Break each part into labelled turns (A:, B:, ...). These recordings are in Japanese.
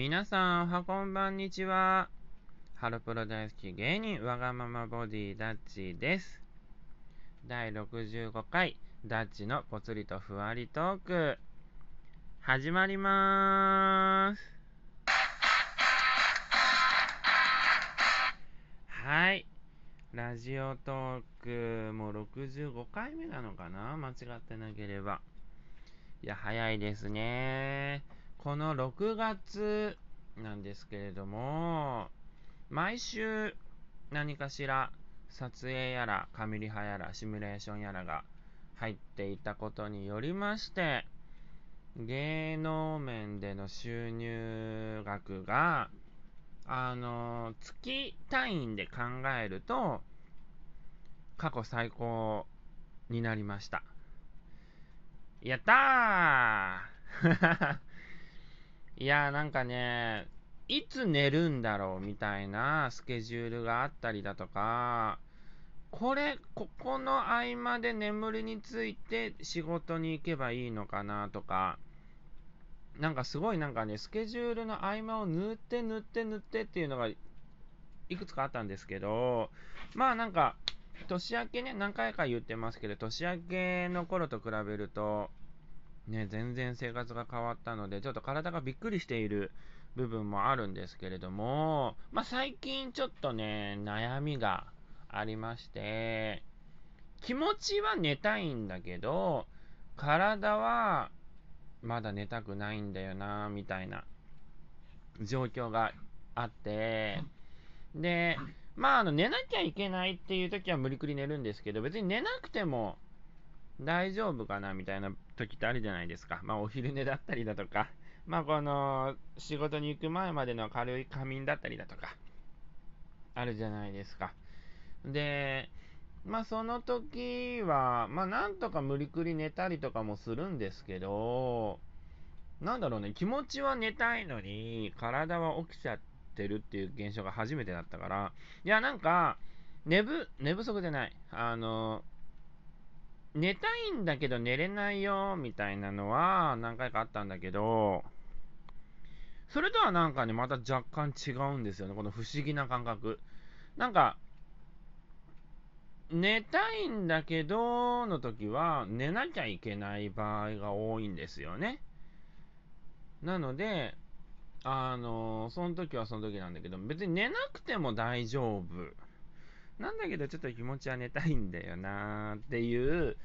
A: 皆さん、おはこんばんにちは。ハロプロ大好き芸人、わがままボディダッチです。第65回、ダッチのぽつりとふわりトーク、始まりまーす。はい。ラジオトーク、もう65回目なのかな？間違ってなければ。いや、早いですね。この6月なんですけれども、毎週何かしら撮影やら、カミリ派やら、シミュレーションやらが入っていたことによりまして、芸能面での収入額が、あの、月単位で考えると、過去最高になりました。やったー いやなんかね、いつ寝るんだろうみたいなスケジュールがあったりだとか、これ、ここの合間で眠りについて仕事に行けばいいのかなとか、なんかすごいなんかね、スケジュールの合間を塗って塗って塗ってっていうのがいくつかあったんですけど、まあなんか、年明けね、何回か言ってますけど、年明けの頃と比べると、ね、全然生活が変わったので、ちょっと体がびっくりしている部分もあるんですけれども、まあ、最近ちょっとね、悩みがありまして、気持ちは寝たいんだけど、体はまだ寝たくないんだよな、みたいな状況があって、で、まあ、あの、寝なきゃいけないっていう時は無理くり寝るんですけど、別に寝なくても大丈夫かなみたいな時ってあるじゃないですか。まあ、お昼寝だったりだとか、まあ、この、仕事に行く前までの軽い仮眠だったりだとか、あるじゃないですか。で、まあ、その時は、まあ、なんとか無理くり寝たりとかもするんですけど、なんだろうね、気持ちは寝たいのに、体は起きちゃってるっていう現象が初めてだったから、いや、なんか、寝ぶ、寝不足じゃない。あの、寝たいんだけど寝れないよ、みたいなのは何回かあったんだけど、それとはなんかね、また若干違うんですよね。この不思議な感覚。なんか、寝たいんだけどの時は寝なきゃいけない場合が多いんですよね。なので、あのその時はその時なんだけど、別に寝なくても大丈夫。なんだけどちょっと気持ちは寝たいんだよなーっていう、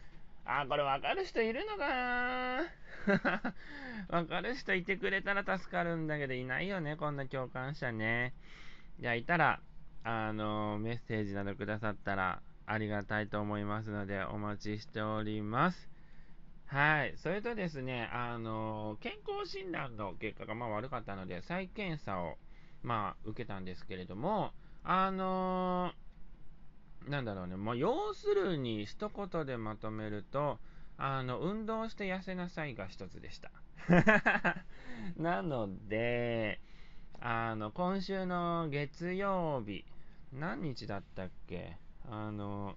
A: あ、これ分かる人いるのかな？分かる人いてくれたら助かるんだけど、いないよね、こんな共感者ね。じゃあ、いたら、あの、メッセージなどくださったらありがたいと思いますので、お待ちしております。はい。それとですね、あの、健康診断の結果がまあ悪かったので、再検査を、まあ、受けたんですけれども、あのーなんだろうね、まあ、要するに一言でまとめると、あの、運動して痩せなさいが一つでした。なので、あの、今週の月曜日、何日だったっけ？あの、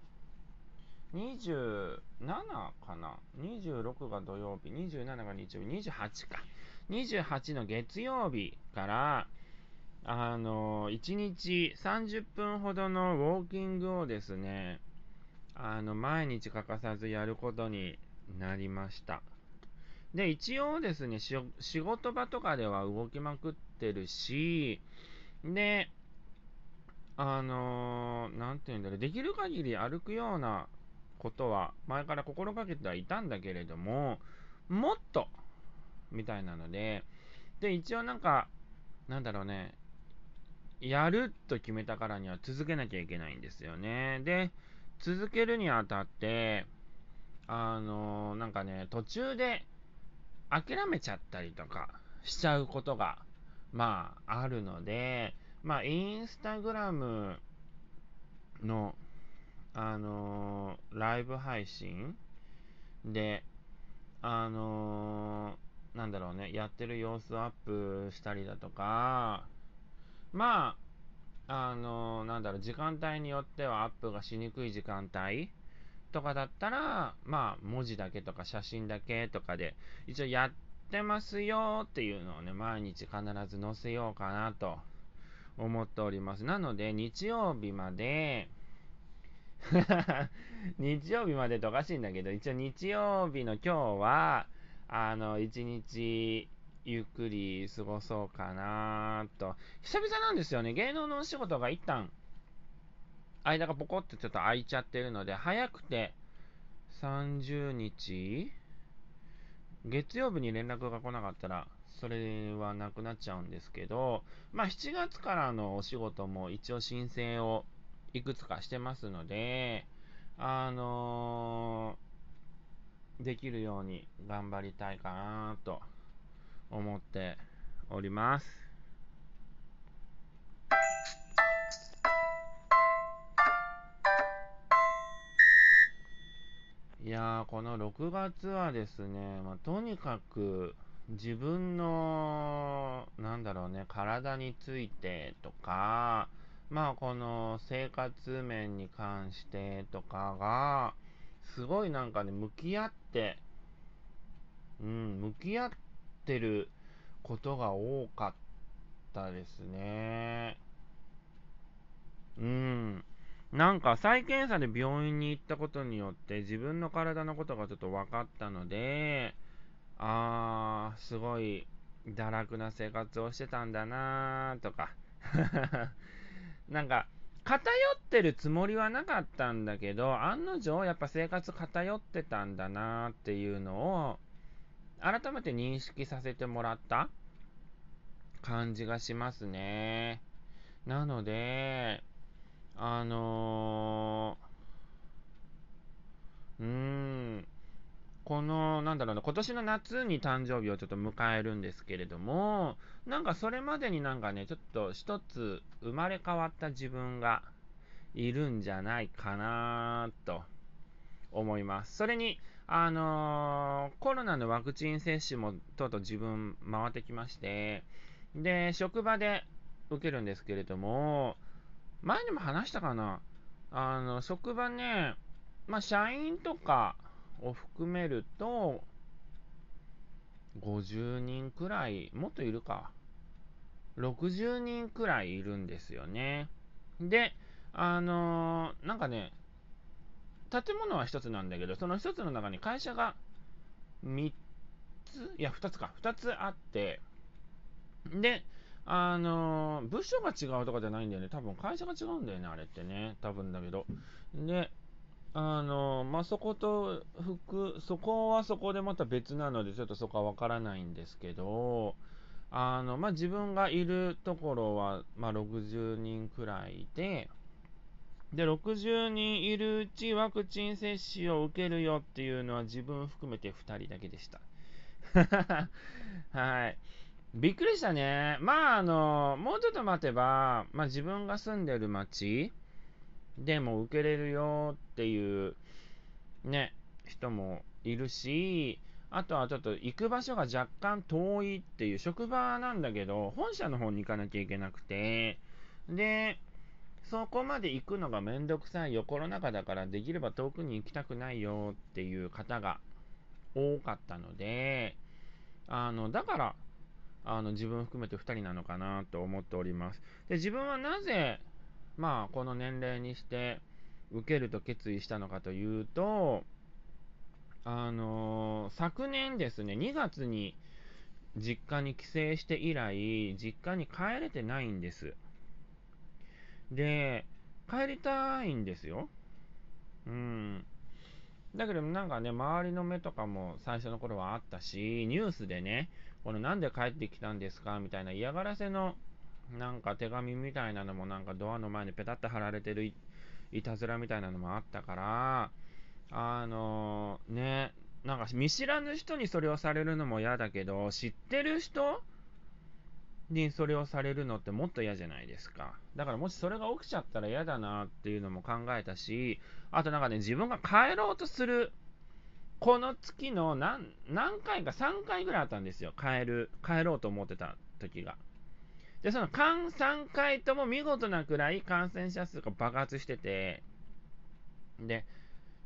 A: 27かな ?26 が土曜日、27が日曜日、28か。28の月曜日から、あの、1日30分ほどのウォーキングをですね、あの、毎日欠かさずやることになりました。で、一応ですね、仕事場とかでは動きまくってるし、で、あのー、なんていうんだろう、できる限り歩くようなことは前から心がけてはいたんだけれども、もっとみたいなので、で、一応なんか、なんだろうね、やると決めたからには続けなきゃいけないんですよね。で、続けるにあたって、あのなんかね、途中で諦めちゃったりとかしちゃうことが、まあ、あるので、まあ、インスタグラムの、あのー、ライブ配信で、あのー、なんだろうね、やってる様子をアップしたりだとか、まあ、あのなんだろう、時間帯によってはアップがしにくい時間帯とかだったら、まあ、文字だけとか写真だけとかで、一応やっってますよっていうのをね、毎日必ず載せようかなと思っております。なので、日曜日まで 日曜日までっておかしいんだけど、一応日曜日の今日は、あの、一日ゆっくり過ごそうかなと。久々なんですよね。芸能のお仕事が一旦、間がポコってちょっと空いちゃってるので、早くて30日？月曜日に連絡が来なかったら、それはなくなっちゃうんですけど、まあ7月からのお仕事も一応申請をいくつかしてますので、あのー、できるように頑張りたいかなと思っております。いや、この6月はですね、まあ、とにかく自分の、なんだろうね、体についてとか、まあこの生活面に関してとかが、すごいなんかね、向き合って、うん、向き合ってることが多かったですね。うん。なんか再検査で病院に行ったことによって自分の体のことがちょっと分かったので、あー、すごい堕落な生活をしてたんだなーとか なんか、偏ってるつもりはなかったんだけど、案の定、やっぱ生活偏ってたんだなっていうのを、改めて認識させてもらった感じがしますね。なので、あのー、うーん、この、なんだろうな、今年の夏に誕生日をちょっと迎えるんですけれども、なんかそれまでになんかね、ちょっと一つ生まれ変わった自分がいるんじゃないかなと思います。それに、あの、コロナのワクチン接種もとうとう自分回ってきまして、で、職場で受けるんですけれども、前にも話したかなあの、職場ね、まあ、社員とか、を含めると、50人くらい、もっといるか。60人くらいいるんですよね。で、あのー、なんかね、建物は1つなんだけど、その1つの中に会社が3つ、いや、2つか、2つあって、で、あのー、部署が違うとかじゃないんだよね。多分会社が違うんだよね、あれってね。多分だけど。で、あの、まあ、そこと、服、そこはそこでまた別なので、ちょっとそこはわからないんですけど、あの、まあ、自分がいるところは、まあ、60人くらいで、で、60人いるうちワクチン接種を受けるよっていうのは自分含めて2人だけでした。はい。びっくりしたね。まあ、あの、もうちょっと待てば、まあ、自分が住んでる町、でも受けれるよっていう、ね、人もいるし、あとはちょっと行く場所が若干遠いっていう職場なんだけど、本社の方に行かなきゃいけなくて、で、そこまで行くのがめんどくさいよ、コロナ禍だからできれば遠くに行きたくないよっていう方が多かったので、あの、だから、あの、自分含めて2人なのかなと思っております。で、自分はなぜ、まあ、この年齢にして受けると決意したのかというと、あの、昨年ですね、2月に実家に帰省して以来、実家に帰れてないんです。で、帰りたいんですよ。うん。だけどなんかね、周りの目とかも最初の頃はあったし、ニュースでね、このなんで帰ってきたんですかみたいな嫌がらせのなんか手紙みたいなのもなんかドアの前にペタッと貼られてるいたずらみたいなのもあったから、あのー、ね、なんか見知らぬ人にそれをされるのも嫌だけど、知ってる人にそれをされるのってもっと嫌じゃないですか。だからもしそれが起きちゃったら嫌だなっていうのも考えたし、あとなんかね、自分が帰ろうとする、この月の何何回か3回ぐらいあったんですよ。帰る、帰ろうと思ってた時が。で、その3回とも見事なくらい感染者数が爆発してて、で、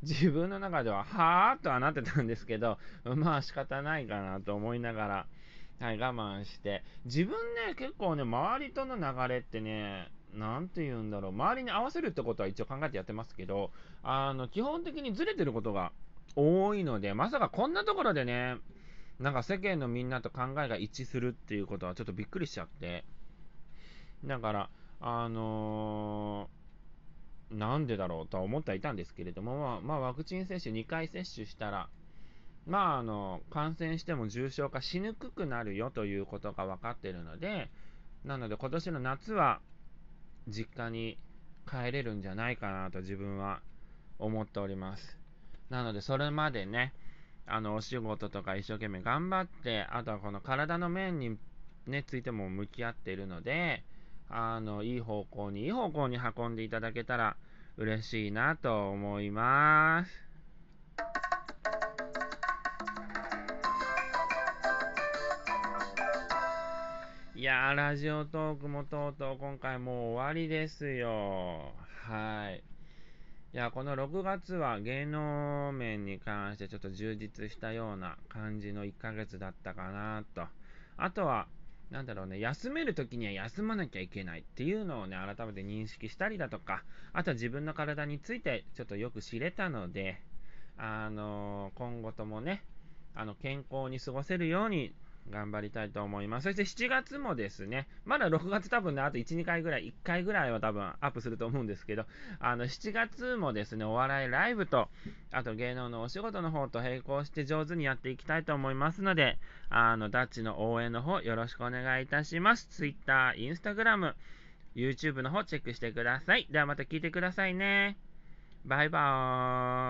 A: 自分の中では、はーっとはなってたんですけど、まあ仕方ないかなと思いながら、はい、我慢して、自分ね、結構ね、周りとの流れってね、なんて言うんだろう、周りに合わせるってことは一応考えてやってますけど、あの、基本的にずれてることが多いので、まさかこんなところでね、なんか世間のみんなと考えが一致するっていうことはちょっとびっくりしちゃって、だから、あのー、なんでだろうとは思ってはいたんですけれども、まあ、まあ、ワクチン接種2回接種したら、まあ、あの、感染しても重症化しにくくなるよということが分かっているので、なので今年の夏は実家に帰れるんじゃないかなと自分は思っております。なので、それまでね、あの、お仕事とか一生懸命頑張って、あとはこの体の面に、ね、ついても向き合っているので、あの、いい方向に、いい方向に運んでいただけたら嬉しいなと思います。いやー、ラジオトークもとうとう今回もう終わりですよ。はい。いや、この6月は芸能面に関してちょっと充実したような感じの1ヶ月だったかなと。あとは、なんだろうね、休めるときには休まなきゃいけないっていうのをね、改めて認識したりだとか、あとは自分の体についてちょっとよく知れたので、あのー、今後ともね、あの、健康に過ごせるように頑張りたいと思います。そして7月もですね、まだ6月多分ね、あと1、2回ぐらい、1回ぐらいは多分アップすると思うんですけど、あの、7月もですね、お笑いライブと、あと芸能のお仕事の方と並行して上手にやっていきたいと思いますので、あの、ダッチの応援の方よろしくお願いいたします。Twitter、Instagram、YouTube の方チェックしてください。ではまた聞いてくださいね。バイバーイ。